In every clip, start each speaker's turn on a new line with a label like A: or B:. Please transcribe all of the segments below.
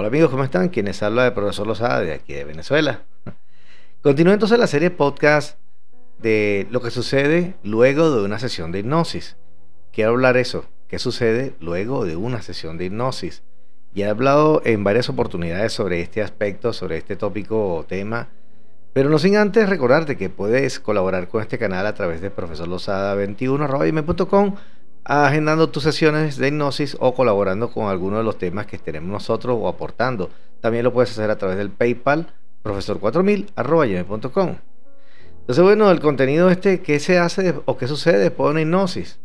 A: Hola amigos, ¿cómo están? Quienes habla de profesor Lozada de aquí de Venezuela. Continúa entonces la serie podcast de lo que sucede luego de una sesión de hipnosis. Quiero hablar eso, qué sucede luego de una sesión de hipnosis. Ya he hablado en varias oportunidades sobre este aspecto, sobre este tópico o tema, pero no sin antes recordarte que puedes colaborar con este canal a través de profesorlosada21.com agendando tus sesiones de hipnosis o colaborando con alguno de los temas que tenemos nosotros o aportando. También lo puedes hacer a través del PayPal profesor4000 Entonces, bueno, el contenido este, ¿qué se hace o qué sucede después de una hipnosis?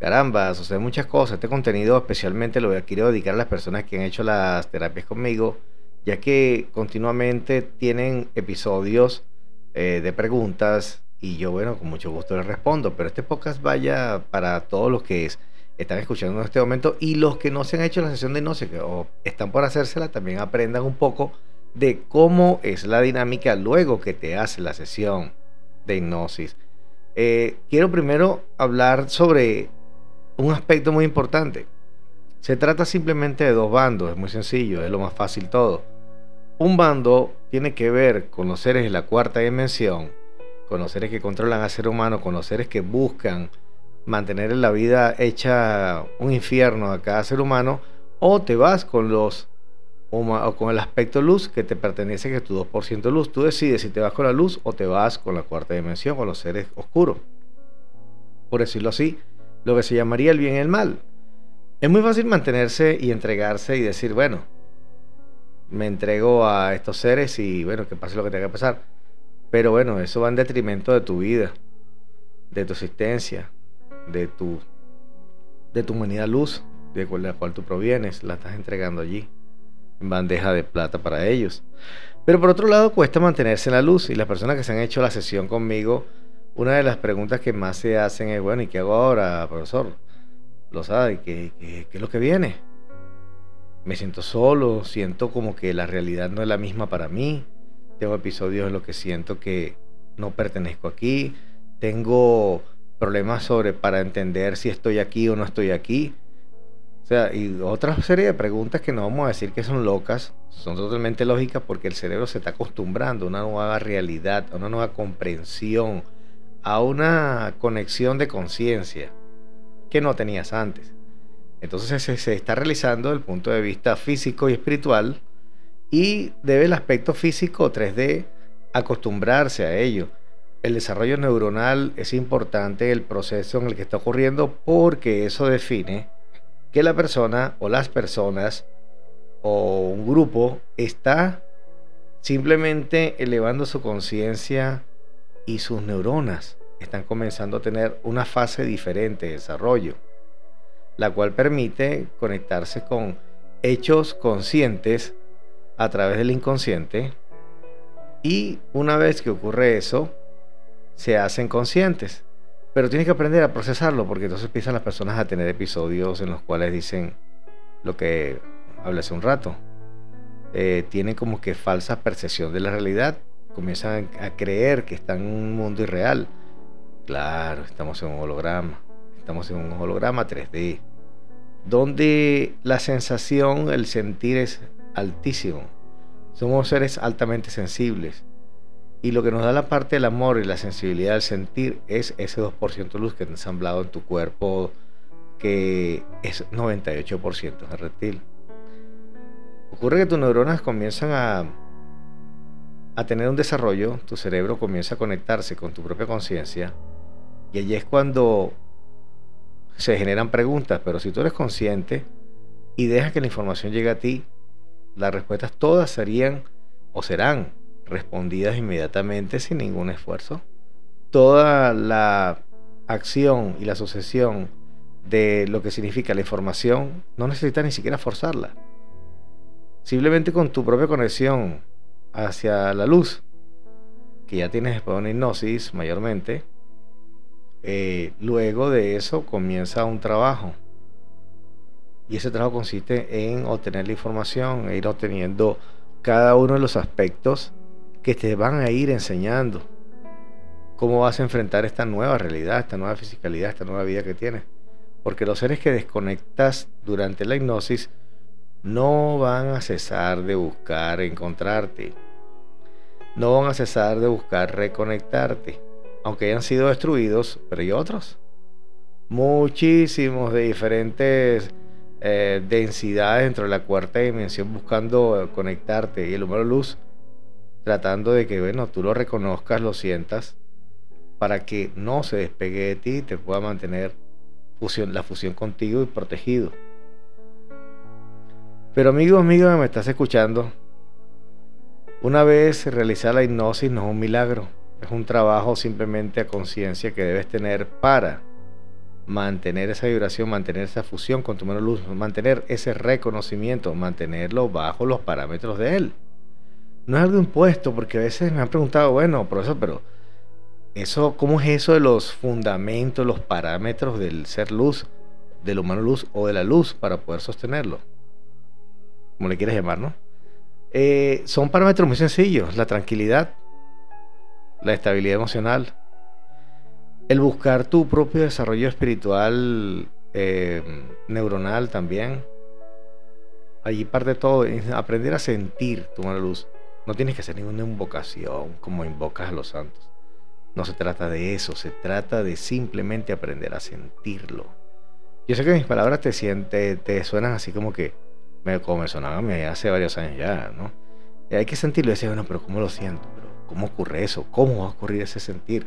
A: Caramba, suceden muchas cosas. Este contenido especialmente lo quiero dedicar a las personas que han hecho las terapias conmigo, ya que continuamente tienen episodios eh, de preguntas y yo, bueno, con mucho gusto les respondo. Pero este podcast vaya para todos los que están escuchando en este momento y los que no se han hecho la sesión de hipnosis o están por hacérsela, también aprendan un poco de cómo es la dinámica luego que te hace la sesión de hipnosis. Eh, quiero primero hablar sobre un aspecto muy importante. Se trata simplemente de dos bandos, es muy sencillo, es lo más fácil todo. Un bando tiene que ver con los seres de la cuarta dimensión con los seres que controlan al ser humano, con los seres que buscan mantener la vida hecha un infierno a cada ser humano, o te vas con los o con el aspecto luz que te pertenece, que es tu 2% luz. Tú decides si te vas con la luz o te vas con la cuarta dimensión, con los seres oscuros. Por decirlo así, lo que se llamaría el bien y el mal. Es muy fácil mantenerse y entregarse y decir, bueno, me entrego a estos seres y bueno, que pase lo que tenga que pasar. Pero bueno, eso va en detrimento de tu vida, de tu existencia, de tu, de tu humanidad luz, de la cual tú provienes, la estás entregando allí, en bandeja de plata para ellos. Pero por otro lado, cuesta mantenerse en la luz y las personas que se han hecho la sesión conmigo, una de las preguntas que más se hacen es, bueno, ¿y qué hago ahora, profesor? Lo sabe, ¿qué, es lo que viene? Me siento solo, siento como que la realidad no es la misma para mí tengo episodios en los que siento que no pertenezco aquí, tengo problemas sobre para entender si estoy aquí o no estoy aquí. O sea, y otra serie de preguntas que no vamos a decir que son locas, son totalmente lógicas porque el cerebro se está acostumbrando a una nueva realidad, a una nueva comprensión, a una conexión de conciencia que no tenías antes. Entonces se, se, está realizando desde el punto de vista físico y espiritual y debe el aspecto físico 3D acostumbrarse a ello. El desarrollo neuronal es importante el proceso en el que está ocurriendo porque eso define que la persona o las personas o un grupo está simplemente elevando su conciencia y sus neuronas están comenzando a tener una fase diferente de desarrollo, la cual permite conectarse con hechos conscientes a través del inconsciente y una vez que ocurre eso, se hacen conscientes. Pero tienes que aprender a procesarlo porque entonces empiezan las personas a tener episodios en los cuales dicen lo que hablé hace un rato. Eh, tienen como que falsa percepción de la realidad, comienzan a creer que están en un mundo irreal. Claro, estamos en un holograma, estamos en un holograma 3D, donde la sensación, el sentir es altísimo. Somos seres altamente sensibles. Y lo que nos da la parte del amor y la sensibilidad al sentir es ese 2% de luz que está ensamblado en tu cuerpo, que es 98% de reptil. Ocurre que tus neuronas comienzan a, a tener un desarrollo, tu cerebro comienza a conectarse con tu propia conciencia, y allí es cuando se generan preguntas, pero si tú eres consciente y dejas que la información llegue a ti, las respuestas todas serían o serán respondidas inmediatamente sin ningún esfuerzo. Toda la acción y la sucesión de lo que significa la información no necesitas ni siquiera forzarla. Simplemente con tu propia conexión hacia la luz, que ya tienes después de una hipnosis mayormente, eh, luego de eso comienza un trabajo y ese trabajo consiste en obtener la información e ir obteniendo cada uno de los aspectos que te van a ir enseñando cómo vas a enfrentar esta nueva realidad, esta nueva fisicalidad, esta nueva vida que tienes. Porque los seres que desconectas durante la hipnosis no van a cesar de buscar encontrarte. No van a cesar de buscar reconectarte. Aunque hayan sido destruidos, pero hay otros. Muchísimos de diferentes eh, densidades dentro de la cuarta dimensión buscando conectarte. Y el humano luz tratando de que, bueno, tú lo reconozcas, lo sientas, para que no se despegue de ti y te pueda mantener la fusión contigo y protegido. Pero amigo, amigo que me estás escuchando, una vez realizar la hipnosis no es un milagro, es un trabajo simplemente a conciencia que debes tener para mantener esa vibración, mantener esa fusión con tu mano luz, mantener ese reconocimiento, mantenerlo bajo los parámetros de él. No es algo impuesto, porque a veces me han preguntado, bueno, profesor, pero eso, ¿cómo es eso de los fundamentos, los parámetros del ser luz, del humano luz o de la luz para poder sostenerlo? como le quieres llamar, ¿no? Eh, son parámetros muy sencillos, la tranquilidad, la estabilidad emocional, el buscar tu propio desarrollo espiritual, eh, neuronal también. Allí parte todo, aprender a sentir tu mano luz. No tienes que hacer ninguna invocación como invocas a los santos. No se trata de eso, se trata de simplemente aprender a sentirlo. Yo sé que mis palabras te, sienten, te suenan así como que como me sonaba a hace varios años ya, ¿no? Y hay que sentirlo y decir, bueno, pero ¿cómo lo siento? ¿Pero ¿Cómo ocurre eso? ¿Cómo va a ocurrir ese sentir?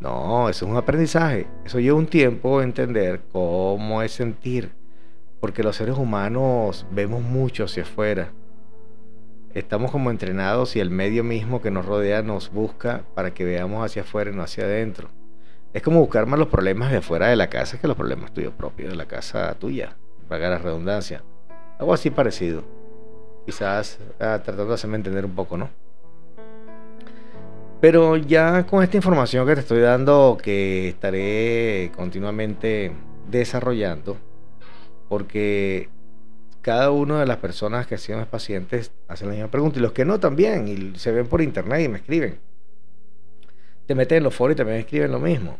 A: No, eso es un aprendizaje. Eso lleva un tiempo entender cómo es sentir. Porque los seres humanos vemos mucho hacia afuera. Estamos como entrenados y el medio mismo que nos rodea nos busca para que veamos hacia afuera y no hacia adentro. Es como buscar más los problemas de afuera de la casa que los problemas tuyos propios de la casa tuya. Pagar la redundancia. Algo así parecido. Quizás ah, tratando de hacerme entender un poco, ¿no? Pero ya con esta información que te estoy dando, que estaré continuamente desarrollando, porque cada una de las personas que sido mis pacientes hacen la misma pregunta, y los que no también, y se ven por internet y me escriben. Te meten en los foros y también escriben lo mismo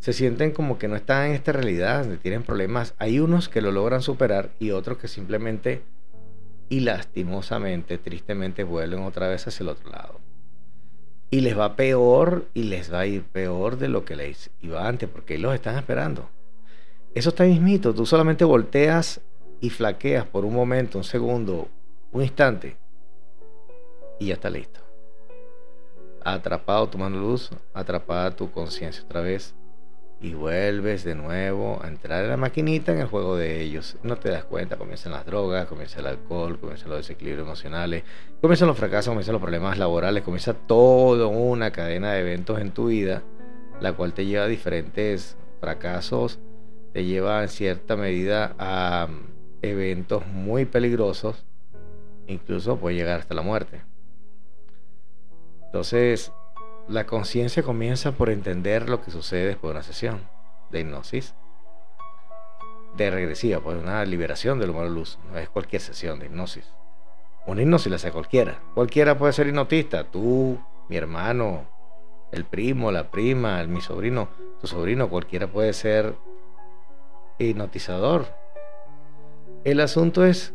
A: se sienten como que no están en esta realidad, tienen problemas. Hay unos que lo logran superar y otros que simplemente y lastimosamente, tristemente, vuelven otra vez hacia el otro lado. Y les va peor y les va a ir peor de lo que les iba antes, porque los están esperando. Eso está mismito, tú solamente volteas y flaqueas por un momento, un segundo, un instante, y ya está listo. Atrapado tu mano luz, atrapada tu conciencia otra vez y vuelves de nuevo a entrar en la maquinita en el juego de ellos. No te das cuenta, comienzan las drogas, comienza el alcohol, comienzan los desequilibrios emocionales, comienzan los fracasos, comienzan los problemas laborales, comienza toda una cadena de eventos en tu vida, la cual te lleva a diferentes fracasos, te lleva en cierta medida a mm, eventos muy peligrosos, incluso puede llegar hasta la muerte. Entonces, la conciencia comienza por entender lo que sucede después de una sesión de hipnosis. De regresiva, pues una liberación del humano luz. No es cualquier sesión de hipnosis. Una hipnosis la hace cualquiera. Cualquiera puede ser hipnotista. Tú, mi hermano, el primo, la prima, mi sobrino, tu sobrino, cualquiera puede ser hipnotizador. El asunto es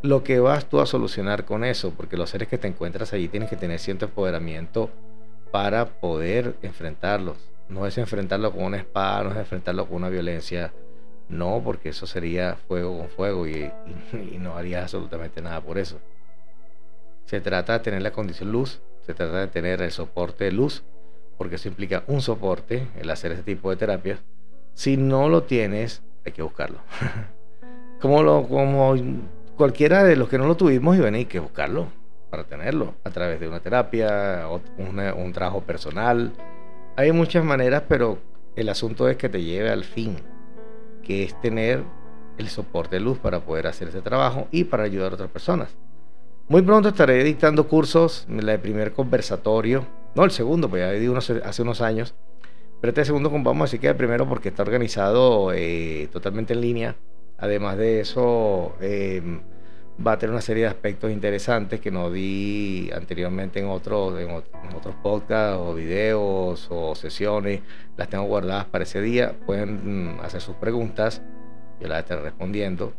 A: lo que vas tú a solucionar con eso, porque los seres que te encuentras allí tienen que tener cierto empoderamiento para poder enfrentarlos. No es enfrentarlo con una espada, no es enfrentarlo con una violencia. No, porque eso sería fuego con fuego y, no harías absolutamente nada por eso. Se trata de tener la condición luz, se trata de tener el soporte de luz, porque eso implica un soporte, el hacer ese tipo de terapias. Si no lo tienes, hay que buscarlo. como, lo, como cualquiera de los que no lo tuvimos, y ven, hay que buscarlo para tenerlo, a través de una terapia, un trabajo personal. Hay muchas maneras, pero el asunto es que te lleve al fin, que es tener el soporte de luz para poder hacer ese trabajo y para ayudar a otras personas. Muy pronto estaré dictando cursos, el primer conversatorio, no el segundo, pues ya di uno hace unos años, pero este segundo vamos a decir que el primero porque está organizado eh, totalmente en línea. Además de eso, eh, va a tener una serie de aspectos interesantes que no di anteriormente en otros, en, otros podcasts o videos o sesiones. Las tengo guardadas para ese día. Pueden mm, hacer sus preguntas, yo las estaré respondiendo.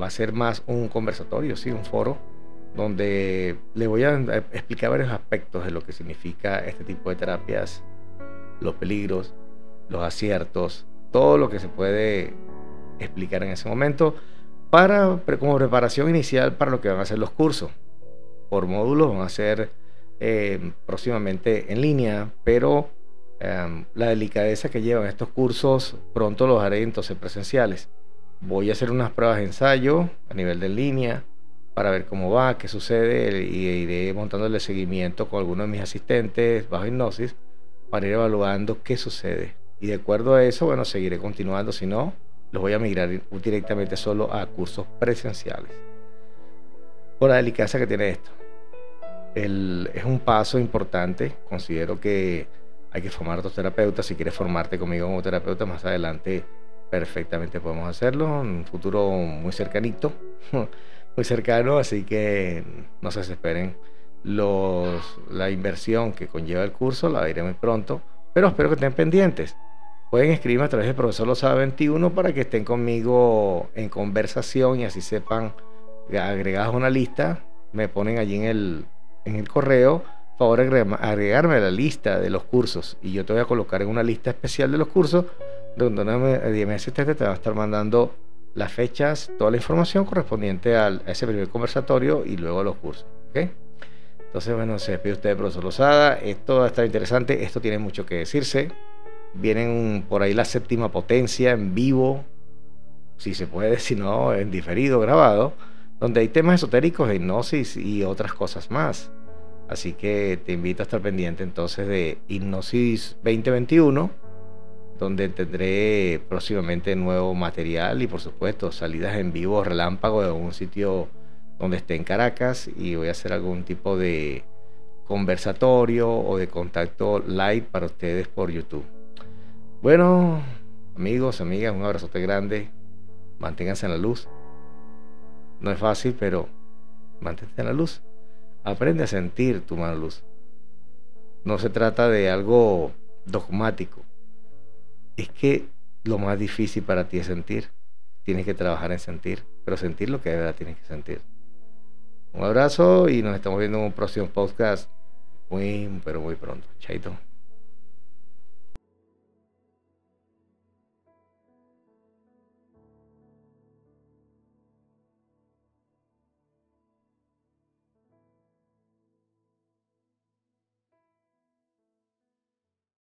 A: va a ser más un conversatorio, sí, un foro, donde le voy a explicar varios aspectos de lo que significa este tipo de terapias, los peligros, los aciertos, todo lo que se puede explicar en ese momento para como preparación inicial para lo que van a ser los cursos. Por módulos van a ser eh, próximamente en línea, pero em, la delicadeza que llevan estos cursos pronto los haré entonces presenciales. Voy a hacer unas pruebas de ensayo a nivel de línea para ver cómo va, qué sucede y iré montándole seguimiento con algunos de mis asistentes bajo hipnosis para ir evaluando qué sucede. Y de acuerdo a eso, bueno, seguiré continuando, si no, los voy a migrar directamente solo a cursos presenciales. Por la delicadeza que tiene esto. es un paso importante, considero que hay que formar dos terapeutas. Si quieres formarte conmigo como terapeuta, más adelante perfectamente podemos hacerlo en un futuro muy cercanito, muy cercano, así que no se desesperen. Los, la inversión que conlleva el curso la diré muy pronto, pero espero que estén pendientes. Pueden escribirme a través del profesor Lozada 21 para que estén conmigo en conversación y así sepan, agregados a una lista, me ponen allí en el, en el correo, favor agregarme a la lista de los cursos y yo te voy a colocar en una lista especial de los cursos donde una asistente te va a estar mandando las fechas, toda la información correspondiente a ese primer conversatorio y luego a los cursos. ¿okay? Entonces, bueno, se despide usted, profesor Lozada. Esto va a estar interesante, esto tiene mucho que decirse. Vienen por ahí la séptima potencia en vivo, si se puede, si no, en diferido, grabado, donde hay temas esotéricos hipnosis y otras cosas más. Así que te invito a estar pendiente entonces de Hipnosis 2021, donde tendré próximamente nuevo material y por supuesto salidas en vivo relámpago de un sitio donde esté en Caracas y voy a hacer algún tipo de conversatorio o de contacto live para ustedes por YouTube. Bueno, amigos, amigas, un abrazote grande. Manténganse en la luz. No es fácil, pero mantente en la luz. Aprende a sentir tu mano luz. No se trata de algo dogmático. Es que lo más difícil para ti es sentir. Tienes que trabajar en sentir, pero sentir lo que de verdad tienes que sentir. Un abrazo y nos estamos viendo en un próximo podcast muy, pero muy pronto. Chaito.